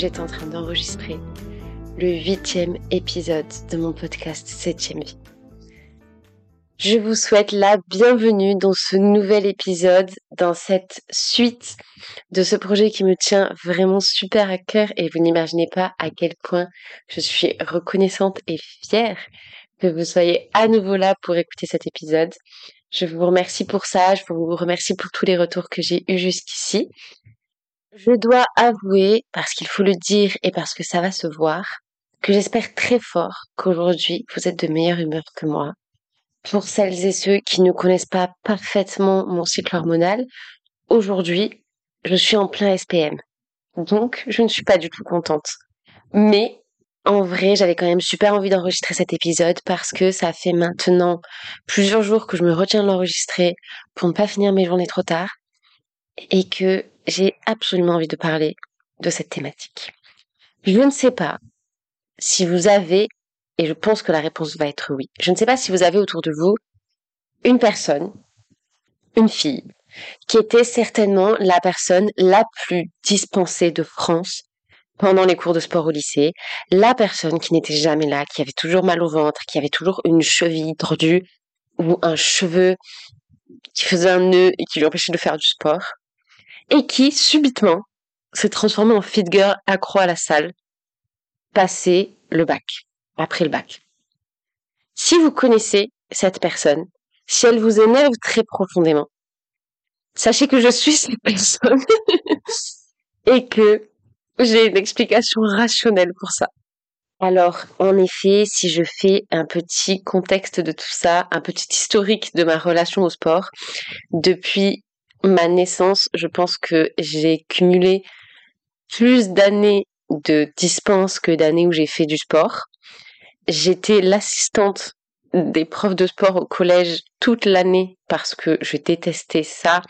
j'étais en train d'enregistrer le huitième épisode de mon podcast Septième Vie. Je vous souhaite la bienvenue dans ce nouvel épisode, dans cette suite de ce projet qui me tient vraiment super à cœur et vous n'imaginez pas à quel point je suis reconnaissante et fière que vous soyez à nouveau là pour écouter cet épisode. Je vous remercie pour ça, je vous remercie pour tous les retours que j'ai eus jusqu'ici. Je dois avouer, parce qu'il faut le dire et parce que ça va se voir, que j'espère très fort qu'aujourd'hui vous êtes de meilleure humeur que moi. Pour celles et ceux qui ne connaissent pas parfaitement mon cycle hormonal, aujourd'hui, je suis en plein SPM. Donc, je ne suis pas du tout contente. Mais, en vrai, j'avais quand même super envie d'enregistrer cet épisode parce que ça fait maintenant plusieurs jours que je me retiens de l'enregistrer pour ne pas finir mes journées trop tard et que j'ai absolument envie de parler de cette thématique. Je ne sais pas si vous avez, et je pense que la réponse va être oui, je ne sais pas si vous avez autour de vous une personne, une fille, qui était certainement la personne la plus dispensée de France pendant les cours de sport au lycée, la personne qui n'était jamais là, qui avait toujours mal au ventre, qui avait toujours une cheville tordue ou un cheveu qui faisait un nœud et qui lui empêchait de faire du sport et qui, subitement, s'est transformée en fit girl accro à la salle, passé le bac, après le bac. Si vous connaissez cette personne, si elle vous énerve très profondément, sachez que je suis cette personne et que j'ai une explication rationnelle pour ça. Alors, en effet, si je fais un petit contexte de tout ça, un petit historique de ma relation au sport, depuis ma naissance, je pense que j'ai cumulé plus d'années de dispense que d'années où j'ai fait du sport. J'étais l'assistante des profs de sport au collège toute l'année parce que je détestais ça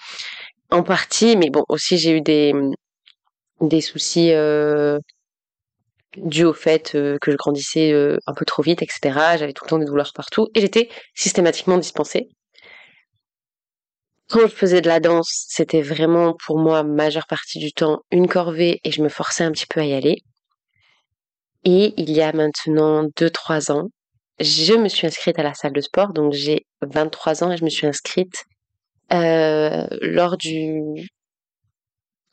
en partie, mais bon, aussi j'ai eu des, soucis euh, dus au fait euh, que je grandissais euh, un peu trop vite, etc. J'avais tout le temps des douleurs partout et j'étais systématiquement dispensée quand je faisais de la danse, c'était vraiment pour moi majeure partie du temps une corvée et je me forçais un petit peu à y aller. Et il y a maintenant 2-3 ans, je me suis inscrite à la salle de sport, donc j'ai 23 ans et je me suis inscrite euh, lors du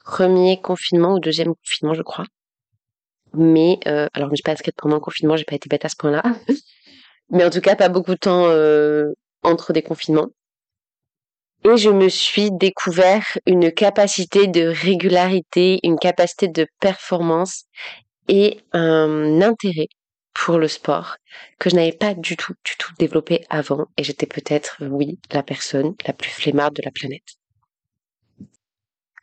premier confinement ou deuxième confinement, je crois. Mais euh, alors je me suis pas inscrite pendant le confinement, j'ai pas été bête à ce point-là. Mais en tout cas, pas beaucoup de temps euh, entre des confinements et je me suis découvert une capacité de régularité, une capacité de performance et un intérêt pour le sport que je n'avais pas du tout, du tout développé avant et j'étais peut-être, oui, la personne la plus flemmarde de la planète.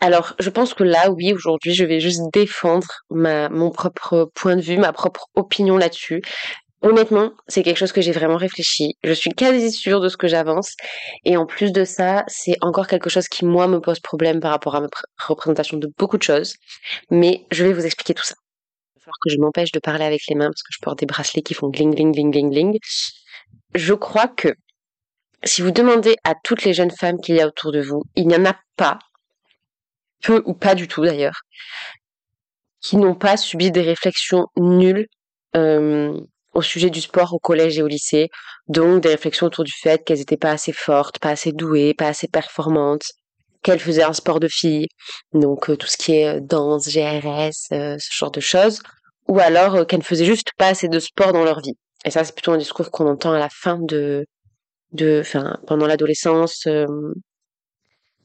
Alors, je pense que là, oui, aujourd'hui, je vais juste défendre mon propre point de vue, ma propre opinion là-dessus. Honnêtement, c'est quelque chose que j'ai vraiment réfléchi. Je suis quasi sûre de ce que j'avance. Et en plus de ça, c'est encore quelque chose qui, moi, me pose problème par rapport à ma représentation de beaucoup de choses. Mais je vais vous expliquer tout ça. Il va falloir que je m'empêche de parler avec les mains parce que je porte des bracelets qui font gling, gling, gling, gling, gling. Je crois que si vous demandez à toutes les jeunes femmes qu'il y a autour de vous, il n'y en a pas, peu ou pas du tout d'ailleurs, qui n'ont pas subi des réflexions nulles euh, au sujet du sport au collège et au lycée, donc des réflexions autour du fait qu'elles n'étaient pas assez fortes, pas assez douées, pas assez performantes, qu'elles faisaient un sport de filles, donc euh, tout ce qui est euh, danse, GRS, euh, ce genre de choses, ou alors qu'elles ne faisaient juste pas assez de sport dans leur vie. Et ça, c'est plutôt un discours qu'on entend à la fin de, de, enfin, pendant l'adolescence.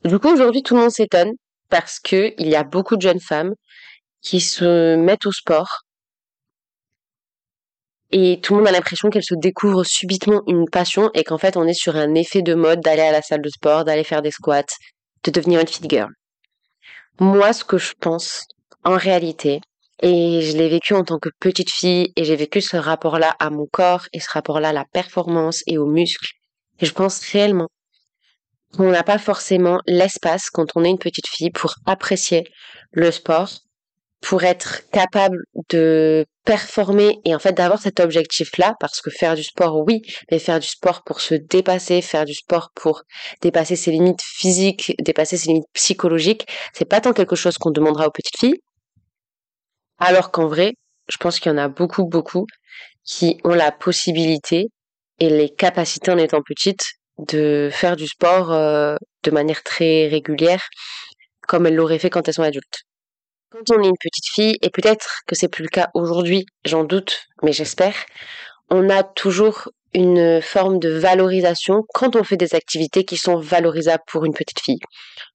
Du coup, aujourd'hui, tout le monde s'étonne parce que il y a beaucoup de jeunes femmes qui se mettent au sport et tout le monde a l'impression qu'elle se découvre subitement une passion et qu'en fait on est sur un effet de mode d'aller à la salle de sport, d'aller faire des squats, de devenir une fit girl. Moi, ce que je pense, en réalité, et je l'ai vécu en tant que petite fille et j'ai vécu ce rapport-là à mon corps et ce rapport-là à la performance et aux muscles. Et je pense réellement qu'on n'a pas forcément l'espace quand on est une petite fille pour apprécier le sport pour être capable de performer et en fait d'avoir cet objectif-là, parce que faire du sport, oui, mais faire du sport pour se dépasser, faire du sport pour dépasser ses limites physiques, dépasser ses limites psychologiques, c'est pas tant quelque chose qu'on demandera aux petites filles. Alors qu'en vrai, je pense qu'il y en a beaucoup, beaucoup qui ont la possibilité et les capacités en étant petites de faire du sport euh, de manière très régulière, comme elles l'auraient fait quand elles sont adultes. Quand on est une petite fille, et peut-être que c'est plus le cas aujourd'hui, j'en doute, mais j'espère, on a toujours une forme de valorisation quand on fait des activités qui sont valorisables pour une petite fille.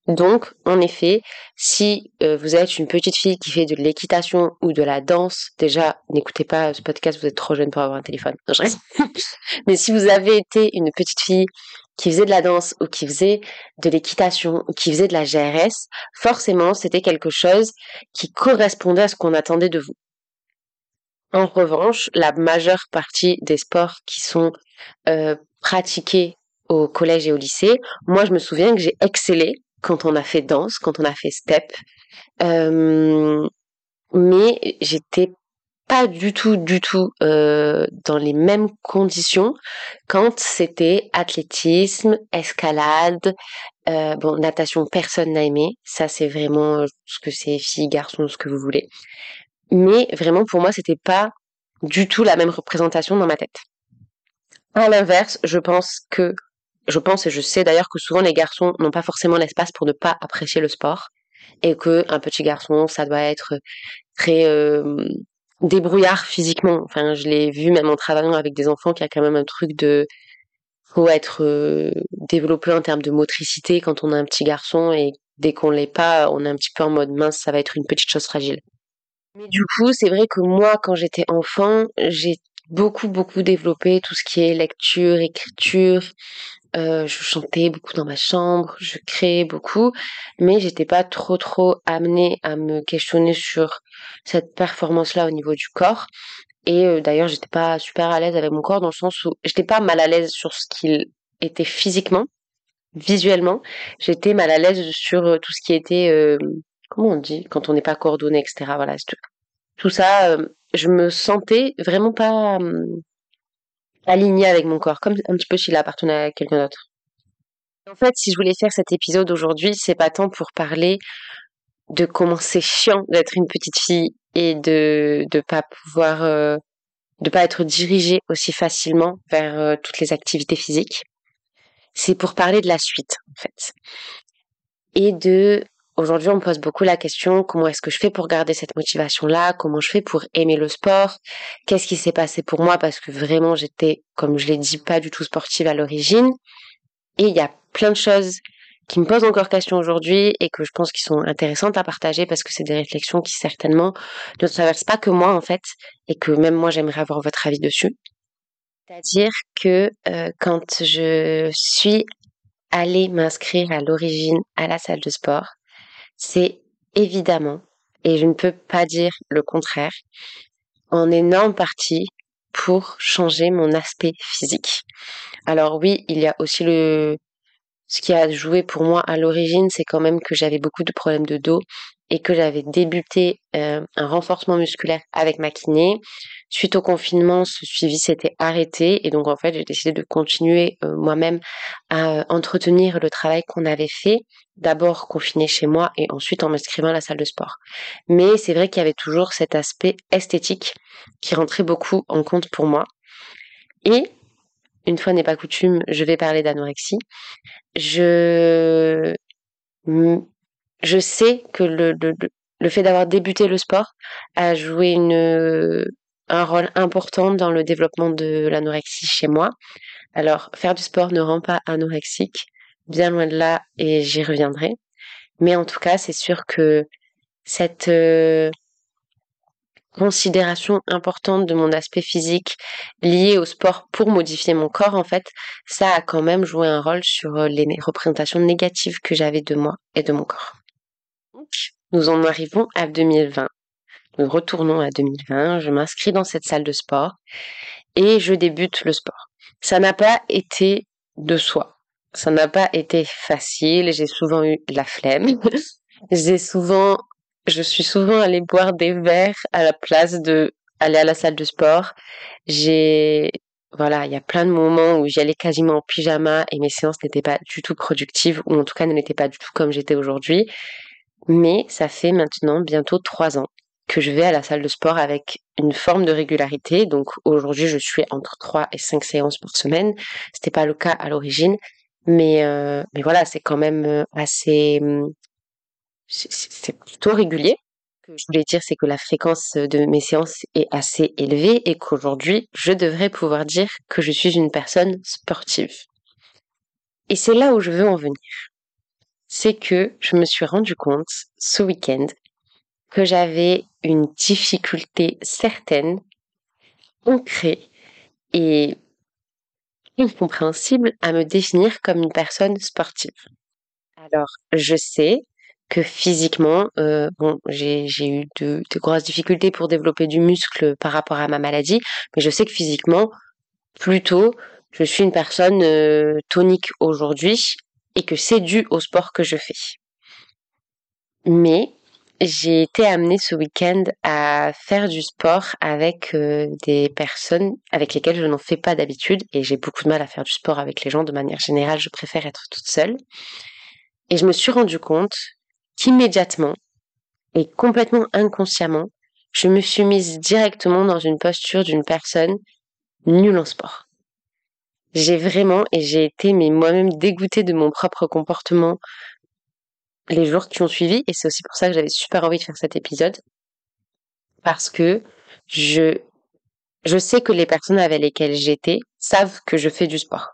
Donc, en effet, si euh, vous êtes une petite fille qui fait de l'équitation ou de la danse, déjà, n'écoutez pas ce podcast, vous êtes trop jeune pour avoir un téléphone. Mais si vous avez été une petite fille qui faisait de la danse ou qui faisait de l'équitation ou qui faisait de la GRS, forcément, c'était quelque chose qui correspondait à ce qu'on attendait de vous. En revanche, la majeure partie des sports qui sont euh, pratiqués au collège et au lycée, moi je me souviens que j'ai excellé quand on a fait danse, quand on a fait step, euh, mais j'étais pas du tout, du tout euh, dans les mêmes conditions quand c'était athlétisme, escalade, bon natation personne n'a aimé, ça c'est vraiment ce que c'est filles, garçons, ce que vous voulez. Mais vraiment pour moi c'était pas du tout la même représentation dans ma tête. À l'inverse, je pense que je pense et je sais d'ailleurs que souvent les garçons n'ont pas forcément l'espace pour ne pas apprécier le sport et que un petit garçon ça doit être très euh, débrouillard physiquement. Enfin, je l'ai vu même en travaillant avec des enfants qui a quand même un truc de faut être euh, développé en termes de motricité quand on a un petit garçon et dès qu'on l'est pas, on est un petit peu en mode mince, ça va être une petite chose fragile. Mais du coup, c'est vrai que moi, quand j'étais enfant, j'ai beaucoup beaucoup développé tout ce qui est lecture, écriture, euh, je chantais beaucoup dans ma chambre, je créais beaucoup, mais j'étais pas trop trop amenée à me questionner sur cette performance-là au niveau du corps. Et euh, d'ailleurs, j'étais pas super à l'aise avec mon corps dans le sens où j'étais pas mal à l'aise sur ce qu'il était physiquement, visuellement. J'étais mal à l'aise sur euh, tout ce qui était, comment on dit, quand on n'est pas coordonné, etc. Voilà, tout ça, je me sentais vraiment pas hum, aligné avec mon corps, comme un petit peu s'il appartenait à quelqu'un d'autre. En fait, si je voulais faire cet épisode aujourd'hui, c'est pas tant pour parler de comment c'est chiant d'être une petite fille et de de pas pouvoir euh, de pas être dirigée aussi facilement vers euh, toutes les activités physiques. C'est pour parler de la suite en fait. Et de Aujourd'hui, on me pose beaucoup la question comment est-ce que je fais pour garder cette motivation-là? Comment je fais pour aimer le sport? Qu'est-ce qui s'est passé pour moi? Parce que vraiment, j'étais, comme je l'ai dit, pas du tout sportive à l'origine. Et il y a plein de choses qui me posent encore question aujourd'hui et que je pense qui sont intéressantes à partager parce que c'est des réflexions qui certainement ne traversent pas que moi en fait et que même moi j'aimerais avoir votre avis dessus. C'est-à-dire que euh, quand je suis allée m'inscrire à l'origine à la salle de sport, c'est évidemment, et je ne peux pas dire le contraire, en énorme partie pour changer mon aspect physique. Alors oui, il y a aussi le ce qui a joué pour moi à l'origine, c'est quand même que j'avais beaucoup de problèmes de dos et que j'avais débuté euh, un renforcement musculaire avec ma kiné. Suite au confinement, ce suivi s'était arrêté et donc en fait j'ai décidé de continuer euh, moi-même à euh, entretenir le travail qu'on avait fait, d'abord confiné chez moi et ensuite en m'inscrivant à la salle de sport. Mais c'est vrai qu'il y avait toujours cet aspect esthétique qui rentrait beaucoup en compte pour moi. Et une fois n'est pas coutume, je vais parler d'anorexie. Je je sais que le, le, le fait d'avoir débuté le sport a joué une, un rôle important dans le développement de l'anorexie chez moi. Alors, faire du sport ne rend pas anorexique, bien loin de là, et j'y reviendrai. Mais en tout cas, c'est sûr que cette euh, considération importante de mon aspect physique lié au sport pour modifier mon corps, en fait, ça a quand même joué un rôle sur les représentations négatives que j'avais de moi et de mon corps. Nous en arrivons à 2020. Nous retournons à 2020. Je m'inscris dans cette salle de sport et je débute le sport. Ça n'a pas été de soi. Ça n'a pas été facile. J'ai souvent eu la flemme. J'ai souvent je suis souvent allée boire des verres à la place de aller à la salle de sport. J'ai voilà, il y a plein de moments où j'y allais quasiment en pyjama et mes séances n'étaient pas du tout productives ou en tout cas ne l'étaient pas du tout comme j'étais aujourd'hui. Mais ça fait maintenant bientôt trois ans que je vais à la salle de sport avec une forme de régularité. Donc aujourd'hui, je suis entre trois et cinq séances par semaine. C'était pas le cas à l'origine, mais euh, mais voilà, c'est quand même euh, assez hum, c'est plutôt régulier. Ce que je voulais dire, c'est que la fréquence de mes séances est assez élevée et qu'aujourd'hui, je devrais pouvoir dire que je suis une personne sportive. Et c'est là où je veux en venir. C'est que je me suis rendu compte ce week-end que j'avais une difficulté certaine, ancrée et incompréhensible à me définir comme une personne sportive. Alors, je sais que physiquement, euh, bon, j'ai, eu de, grosses difficultés pour développer du muscle par rapport à ma maladie, mais je sais que physiquement, plutôt, je suis une personne euh, tonique aujourd'hui et que c'est dû au sport que je fais. Mais j'ai été amenée ce week-end à faire du sport avec euh, des personnes avec lesquelles je n'en fais pas d'habitude et j'ai beaucoup de mal à faire du sport avec les gens de manière générale, je préfère être toute seule. Et je me suis rendu compte qu'immédiatement et complètement inconsciemment, je me suis mise directement dans une posture d'une personne nulle en sport. J'ai vraiment, et j'ai été mais moi-même dégoûtée de mon propre comportement les jours qui ont suivi, et c'est aussi pour ça que j'avais super envie de faire cet épisode, parce que je, je sais que les personnes avec lesquelles j'étais savent que je fais du sport.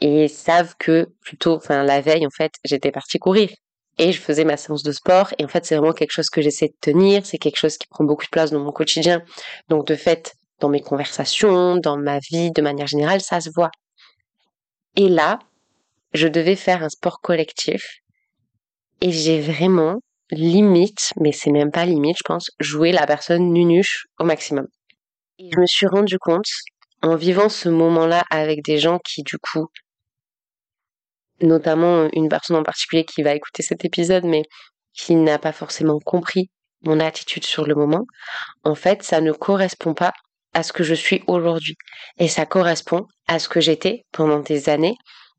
Et savent que plutôt, enfin la veille en fait, j'étais partie courir et je faisais ma séance de sport. Et en fait, c'est vraiment quelque chose que j'essaie de tenir. C'est quelque chose qui prend beaucoup de place dans mon quotidien. Donc, de fait, dans mes conversations, dans ma vie, de manière générale, ça se voit. Et là, je devais faire un sport collectif. Et j'ai vraiment limite, mais c'est même pas limite, je pense, joué la personne nunuche au maximum. Et je me suis rendu compte, en vivant ce moment-là avec des gens qui, du coup, notamment une personne en particulier qui va écouter cet épisode, mais qui n'a pas forcément compris mon attitude sur le moment, en fait, ça ne correspond pas à ce que je suis aujourd'hui. Et ça correspond à ce que j'étais pendant des années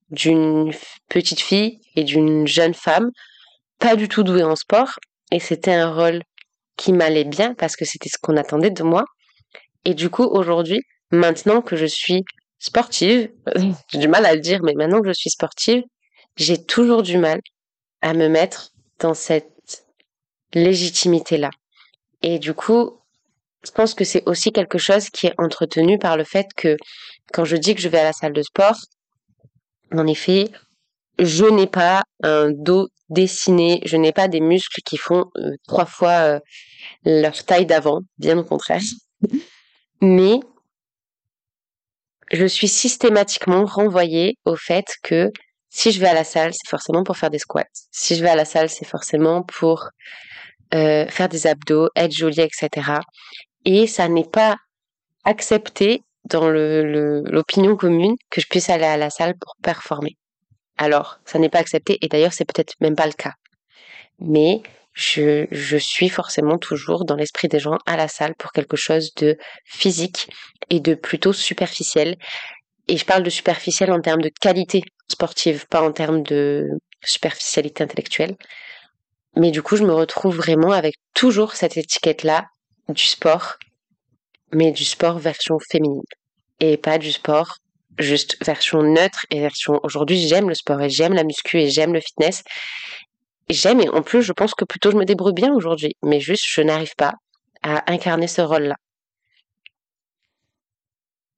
d'une petite fille et d'une jeune femme, pas du tout douée en sport. Et c'était un rôle qui m'allait bien parce que c'était ce qu'on attendait de moi. Et du coup, aujourd'hui, maintenant que je suis sportive, j'ai du mal à le dire, mais maintenant que je suis sportive, j'ai toujours du mal à me mettre dans cette légitimité-là. Et du coup, je pense que c'est aussi quelque chose qui est entretenu par le fait que quand je dis que je vais à la salle de sport, en effet, je n'ai pas un dos dessiné, je n'ai pas des muscles qui font euh, trois fois euh, leur taille d'avant, bien au contraire. Mais je suis systématiquement renvoyée au fait que si je vais à la salle, c'est forcément pour faire des squats. Si je vais à la salle, c'est forcément pour euh, faire des abdos, être jolie, etc. Et ça n'est pas accepté dans l'opinion commune que je puisse aller à la salle pour performer. Alors, ça n'est pas accepté et d'ailleurs, c'est peut-être même pas le cas. Mais je suis forcément toujours dans l'esprit des gens à la salle pour quelque chose de physique et de plutôt superficiel. Et je parle de superficiel en termes de qualité sportive, pas en termes de superficialité intellectuelle. Mais du coup, je me retrouve vraiment avec toujours cette étiquette-là du sport, mais du sport version féminine. Et pas du sport juste version neutre et version aujourd'hui j'aime le sport et j'aime la muscu et j'aime le fitness j'aime et en plus je pense que plutôt je me débrouille bien aujourd'hui, mais juste je n'arrive pas à incarner ce rôle-là.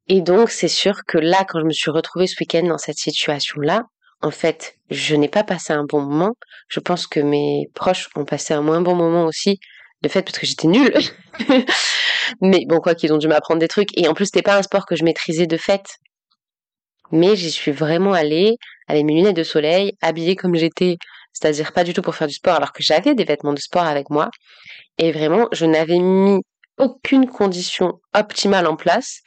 Et donc c'est sûr que là, quand je me suis retrouvée ce week-end dans cette situation-là, en fait, je n'ai pas passé un bon moment. Je pense que mes proches ont passé un moins bon moment aussi, de fait parce que j'étais nulle. mais bon, quoi qu'ils ont dû m'apprendre des trucs. Et en plus, c'était pas un sport que je maîtrisais de fait. Mais j'y suis vraiment allée, avec mes lunettes de soleil, habillée comme j'étais c'est-à-dire pas du tout pour faire du sport alors que j'avais des vêtements de sport avec moi. Et vraiment, je n'avais mis aucune condition optimale en place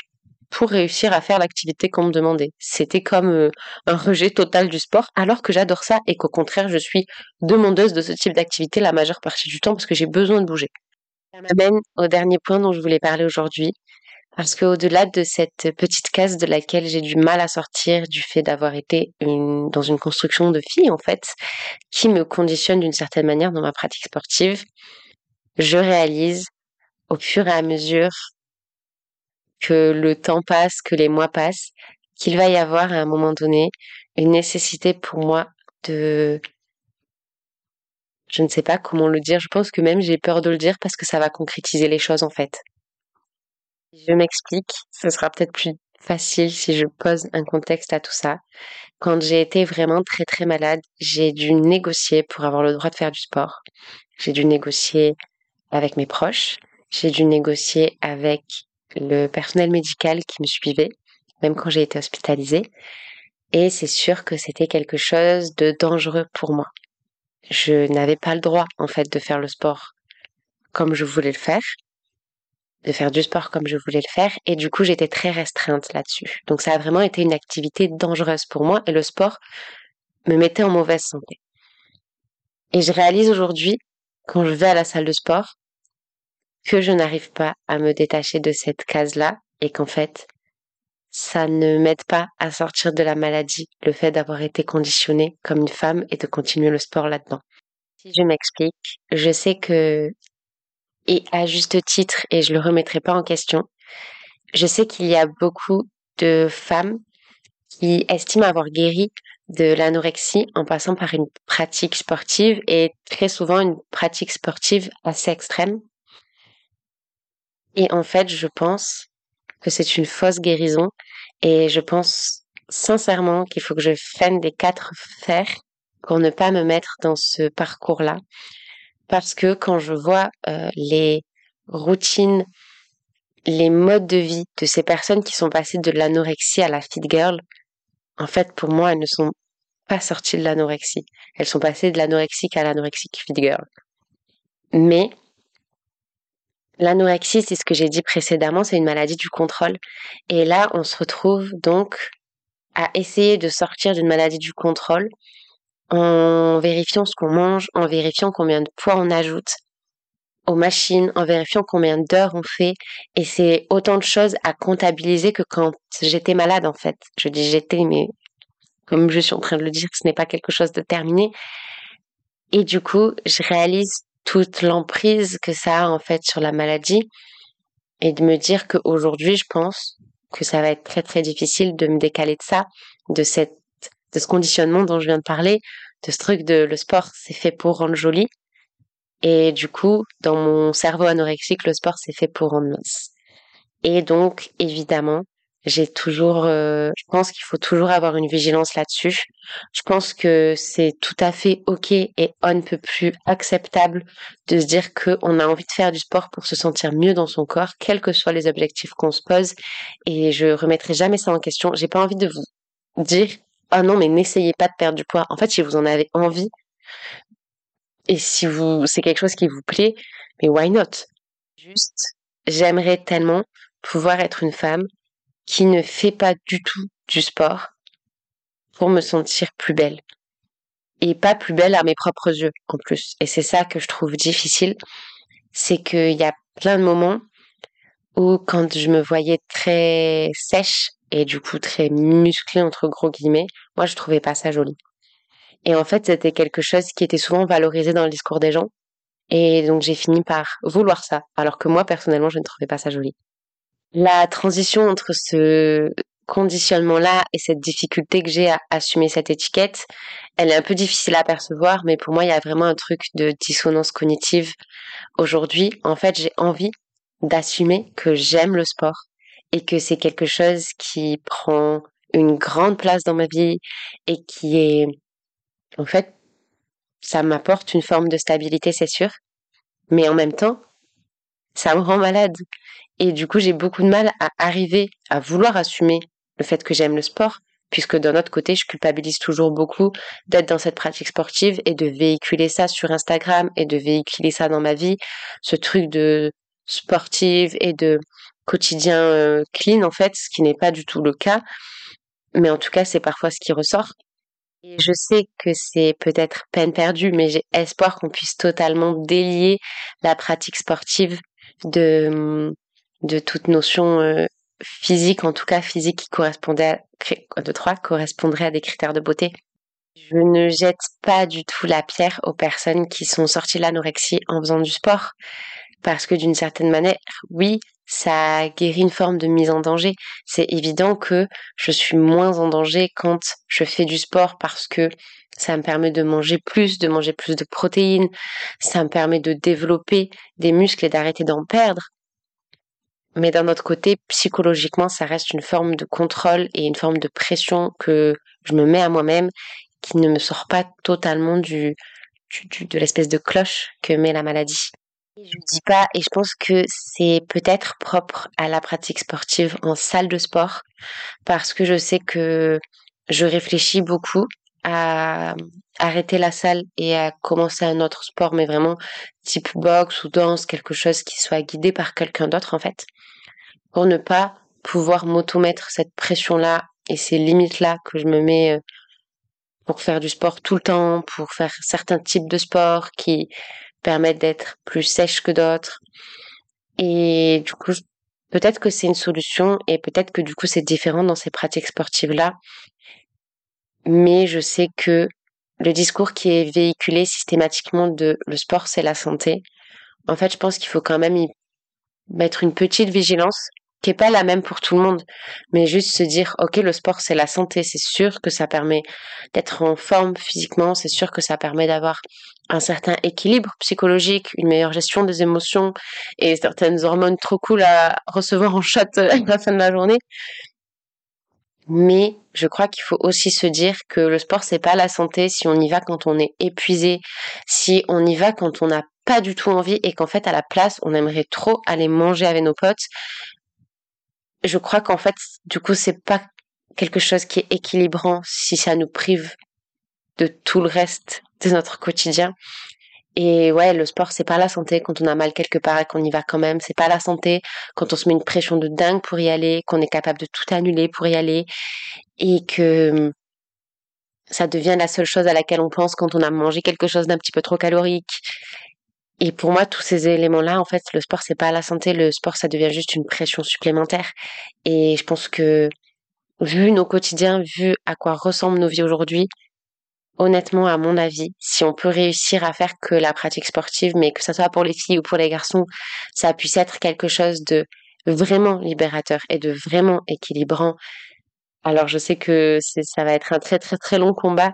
pour réussir à faire l'activité qu'on me demandait. C'était comme euh, un rejet total du sport, alors que j'adore ça et qu'au contraire, je suis demandeuse de ce type d'activité la majeure partie du temps parce que j'ai besoin de bouger. Ça m'amène au dernier point dont je voulais parler aujourd'hui, parce qu'au-delà de cette petite case de laquelle j'ai du mal à sortir du fait d'avoir été dans une construction de fille, en fait, qui me conditionne d'une certaine manière dans ma pratique sportive, je réalise au fur et à mesure que le temps passe, que les mois passent, qu'il va y avoir à un moment donné une nécessité pour moi de je ne sais pas comment le dire, je pense que même j'ai peur de le dire parce que ça va concrétiser les choses en fait. Je m'explique, ce sera peut-être plus facile si je pose un contexte à tout ça. Quand j'ai été vraiment très très malade, j'ai dû négocier pour avoir le droit de faire du sport. J'ai dû négocier avec mes proches, j'ai dû négocier avec le personnel médical qui me suivait, même quand j'ai été hospitalisée. Et c'est sûr que c'était quelque chose de dangereux pour moi. Je n'avais pas le droit, en fait, de faire le sport comme je voulais le faire de faire du sport comme je voulais le faire et du coup j'étais très restreinte là-dessus. Donc ça a vraiment été une activité dangereuse pour moi et le sport me mettait en mauvaise santé. Et je réalise aujourd'hui, quand je vais à la salle de sport, que je n'arrive pas à me détacher de cette case-là et qu'en fait, ça ne m'aide pas à sortir de la maladie, le fait d'avoir été conditionnée comme une femme et de continuer le sport là-dedans. Si je m'explique, je sais que et à juste titre, et je le remettrai pas en question. Je sais qu'il y a beaucoup de femmes qui estiment avoir guéri de l'anorexie en passant par une pratique sportive et très souvent une pratique sportive assez extrême. Et en fait, je pense que c'est une fausse guérison et je pense sincèrement qu'il faut que je freine des quatre fers pour ne pas me mettre dans ce parcours-là parce que quand je vois euh, les routines, les modes de vie de ces personnes qui sont passées de l'anorexie à la fit girl, en fait, pour moi, elles ne sont pas sorties de l'anorexie. Elles sont passées de l'anorexique à l'anorexique fit girl. Mais l'anorexie, c'est ce que j'ai dit précédemment, c'est une maladie du contrôle. Et là, on se retrouve donc à essayer de sortir d'une maladie du contrôle en vérifiant ce qu'on mange, en vérifiant combien de poids on ajoute aux machines, en vérifiant combien d'heures on fait. Et c'est autant de choses à comptabiliser que quand j'étais malade, en fait. Je dis j'étais, mais comme je suis en train de le dire, ce n'est pas quelque chose de terminé. Et du coup, je réalise toute l'emprise que ça a, en fait, sur la maladie. Et de me dire qu'aujourd'hui, je pense que ça va être très, très difficile de me décaler de ça, de cette de ce conditionnement dont je viens de parler, de ce truc de le sport c'est fait pour rendre joli. Et du coup, dans mon cerveau anorexique, le sport c'est fait pour rendre mince. Et donc, évidemment, j'ai toujours, euh, je pense qu'il faut toujours avoir une vigilance là-dessus. Je pense que c'est tout à fait ok et on ne peut plus acceptable de se dire qu'on a envie de faire du sport pour se sentir mieux dans son corps, quels que soient les objectifs qu'on se pose. Et je remettrai jamais ça en question. J'ai pas envie de vous dire ah non, mais n'essayez pas de perdre du poids. En fait, si vous en avez envie, et si vous, c'est quelque chose qui vous plaît, mais why not? Juste, j'aimerais tellement pouvoir être une femme qui ne fait pas du tout du sport pour me sentir plus belle. Et pas plus belle à mes propres yeux, en plus. Et c'est ça que je trouve difficile. C'est qu'il y a plein de moments où quand je me voyais très sèche et du coup très musclé entre gros guillemets, moi je trouvais pas ça joli. Et en fait, c'était quelque chose qui était souvent valorisé dans le discours des gens. Et donc j'ai fini par vouloir ça, alors que moi personnellement je ne trouvais pas ça joli. La transition entre ce conditionnement-là et cette difficulté que j'ai à assumer cette étiquette, elle est un peu difficile à percevoir, mais pour moi il y a vraiment un truc de dissonance cognitive. Aujourd'hui, en fait, j'ai envie d'assumer que j'aime le sport, et que c'est quelque chose qui prend une grande place dans ma vie et qui est, en fait, ça m'apporte une forme de stabilité, c'est sûr. Mais en même temps, ça me rend malade. Et du coup, j'ai beaucoup de mal à arriver à vouloir assumer le fait que j'aime le sport, puisque d'un autre côté, je culpabilise toujours beaucoup d'être dans cette pratique sportive et de véhiculer ça sur Instagram et de véhiculer ça dans ma vie, ce truc de sportive et de quotidien clean en fait, ce qui n'est pas du tout le cas. Mais en tout cas, c'est parfois ce qui ressort. Et je sais que c'est peut-être peine perdue, mais j'ai espoir qu'on puisse totalement délier la pratique sportive de, de toute notion euh, physique, en tout cas physique qui correspondait à, trois, correspondrait à des critères de beauté. Je ne jette pas du tout la pierre aux personnes qui sont sorties de l'anorexie en faisant du sport, parce que d'une certaine manière, oui, ça guérit une forme de mise en danger. C'est évident que je suis moins en danger quand je fais du sport parce que ça me permet de manger plus, de manger plus de protéines, ça me permet de développer des muscles et d'arrêter d'en perdre. Mais d'un autre côté, psychologiquement, ça reste une forme de contrôle et une forme de pression que je me mets à moi-même qui ne me sort pas totalement du, du de l'espèce de cloche que met la maladie. Je dis pas, et je pense que c'est peut-être propre à la pratique sportive en salle de sport, parce que je sais que je réfléchis beaucoup à arrêter la salle et à commencer un autre sport, mais vraiment type boxe ou danse, quelque chose qui soit guidé par quelqu'un d'autre en fait, pour ne pas pouvoir m'automettre cette pression-là et ces limites-là que je me mets euh, pour faire du sport tout le temps, pour faire certains types de sports qui permettent d'être plus sèches que d'autres. Et du coup, peut-être que c'est une solution et peut-être que du coup c'est différent dans ces pratiques sportives-là. Mais je sais que le discours qui est véhiculé systématiquement de le sport c'est la santé, en fait je pense qu'il faut quand même y mettre une petite vigilance qui est pas la même pour tout le monde, mais juste se dire ok le sport c'est la santé, c'est sûr que ça permet d'être en forme physiquement, c'est sûr que ça permet d'avoir un certain équilibre psychologique, une meilleure gestion des émotions et certaines hormones trop cool à recevoir en chat à la fin de la journée. Mais je crois qu'il faut aussi se dire que le sport c'est pas la santé si on y va quand on est épuisé, si on y va quand on n'a pas du tout envie et qu'en fait à la place on aimerait trop aller manger avec nos potes je crois qu'en fait, du coup, c'est pas quelque chose qui est équilibrant si ça nous prive de tout le reste de notre quotidien. Et ouais, le sport, c'est pas la santé quand on a mal quelque part et qu'on y va quand même. C'est pas la santé quand on se met une pression de dingue pour y aller, qu'on est capable de tout annuler pour y aller et que hum, ça devient la seule chose à laquelle on pense quand on a mangé quelque chose d'un petit peu trop calorique et pour moi, tous ces éléments-là, en fait, le sport, c'est pas la santé. Le sport, ça devient juste une pression supplémentaire. Et je pense que, vu nos quotidiens, vu à quoi ressemblent nos vies aujourd'hui, honnêtement, à mon avis, si on peut réussir à faire que la pratique sportive, mais que ça soit pour les filles ou pour les garçons, ça puisse être quelque chose de vraiment libérateur et de vraiment équilibrant. Alors, je sais que ça va être un très, très, très long combat,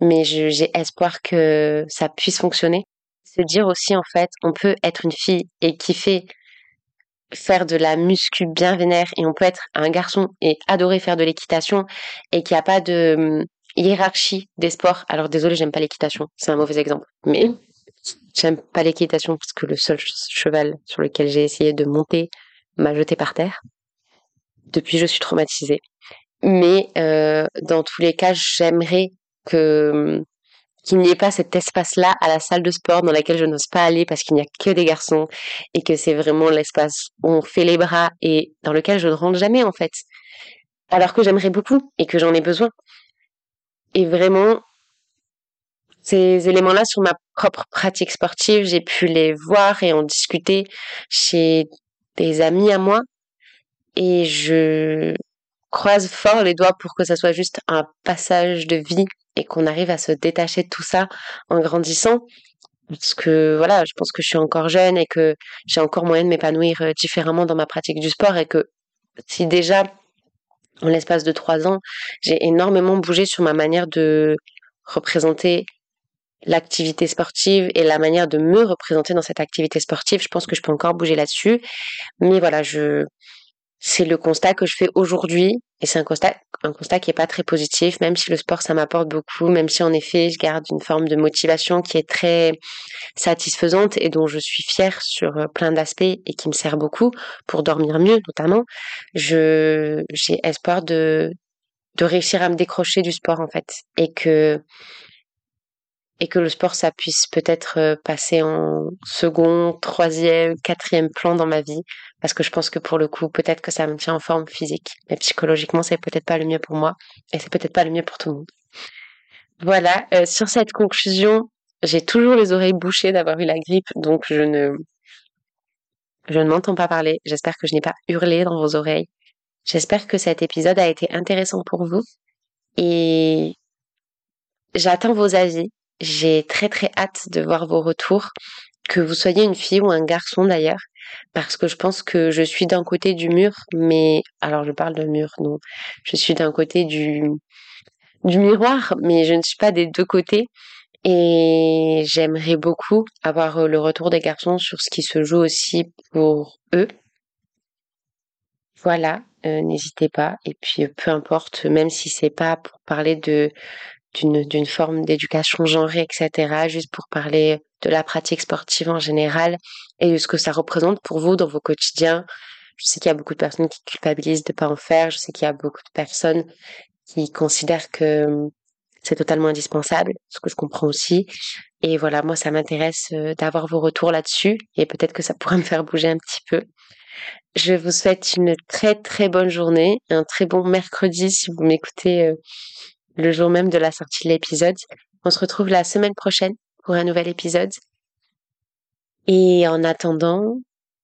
mais j'ai espoir que ça puisse fonctionner se dire aussi en fait, on peut être une fille et kiffer faire de la muscu bien vénère et on peut être un garçon et adorer faire de l'équitation et qu'il n'y a pas de hiérarchie des sports. Alors désolé, j'aime pas l'équitation, c'est un mauvais exemple, mais j'aime pas l'équitation parce que le seul cheval sur lequel j'ai essayé de monter m'a jeté par terre. Depuis, je suis traumatisée. Mais euh, dans tous les cas, j'aimerais que qu'il n'y ait pas cet espace-là à la salle de sport dans laquelle je n'ose pas aller parce qu'il n'y a que des garçons et que c'est vraiment l'espace où on fait les bras et dans lequel je ne rentre jamais en fait. Alors que j'aimerais beaucoup et que j'en ai besoin. Et vraiment, ces éléments-là sur ma propre pratique sportive, j'ai pu les voir et en discuter chez des amis à moi et je croise fort les doigts pour que ça soit juste un passage de vie et qu'on arrive à se détacher de tout ça en grandissant. Parce que voilà, je pense que je suis encore jeune et que j'ai encore moyen de m'épanouir euh, différemment dans ma pratique du sport et que si déjà en l'espace de trois ans, j'ai énormément bougé sur ma manière de représenter l'activité sportive et la manière de me représenter dans cette activité sportive. Je pense que je peux encore bouger là-dessus. Mais voilà, je, c'est le constat que je fais aujourd'hui et c'est un constat un constat qui est pas très positif même si le sport ça m'apporte beaucoup même si en effet je garde une forme de motivation qui est très satisfaisante et dont je suis fière sur euh, plein d'aspects et qui me sert beaucoup pour dormir mieux notamment je j'ai espoir de de réussir à me décrocher du sport en fait. Et que et que le sport, ça puisse peut-être euh, passer en second, troisième, quatrième plan dans ma vie, parce que je pense que pour le coup, peut-être que ça me tient en forme physique, mais psychologiquement, c'est peut-être pas le mieux pour moi, et c'est peut-être pas le mieux pour tout le monde. Voilà, euh, sur cette conclusion, j'ai toujours les oreilles bouchées d'avoir eu la grippe, donc je ne, je ne m'entends pas parler. J'espère que je n'ai pas hurlé dans vos oreilles. J'espère que cet épisode a été intéressant pour vous et j'attends vos avis. J'ai très très hâte de voir vos retours, que vous soyez une fille ou un garçon d'ailleurs, parce que je pense que je suis d'un côté du mur, mais alors je parle de mur, non, je suis d'un côté du du miroir, mais je ne suis pas des deux côtés. Et j'aimerais beaucoup avoir le retour des garçons sur ce qui se joue aussi pour eux. Voilà, euh, n'hésitez pas. Et puis peu importe, même si c'est pas pour parler de d'une forme d'éducation genrée, etc. Juste pour parler de la pratique sportive en général et de ce que ça représente pour vous dans vos quotidiens. Je sais qu'il y a beaucoup de personnes qui culpabilisent de pas en faire. Je sais qu'il y a beaucoup de personnes qui considèrent que hum, c'est totalement indispensable, ce que je comprends aussi. Et voilà, moi, ça m'intéresse euh, d'avoir vos retours là-dessus et peut-être que ça pourra me faire bouger un petit peu. Je vous souhaite une très très bonne journée, un très bon mercredi si vous m'écoutez euh, le jour même de la sortie de l'épisode. On se retrouve la semaine prochaine pour un nouvel épisode. Et en attendant,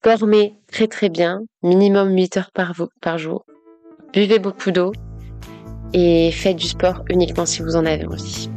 dormez très très bien, minimum 8 heures par, par jour. Buvez beaucoup d'eau et faites du sport uniquement si vous en avez envie.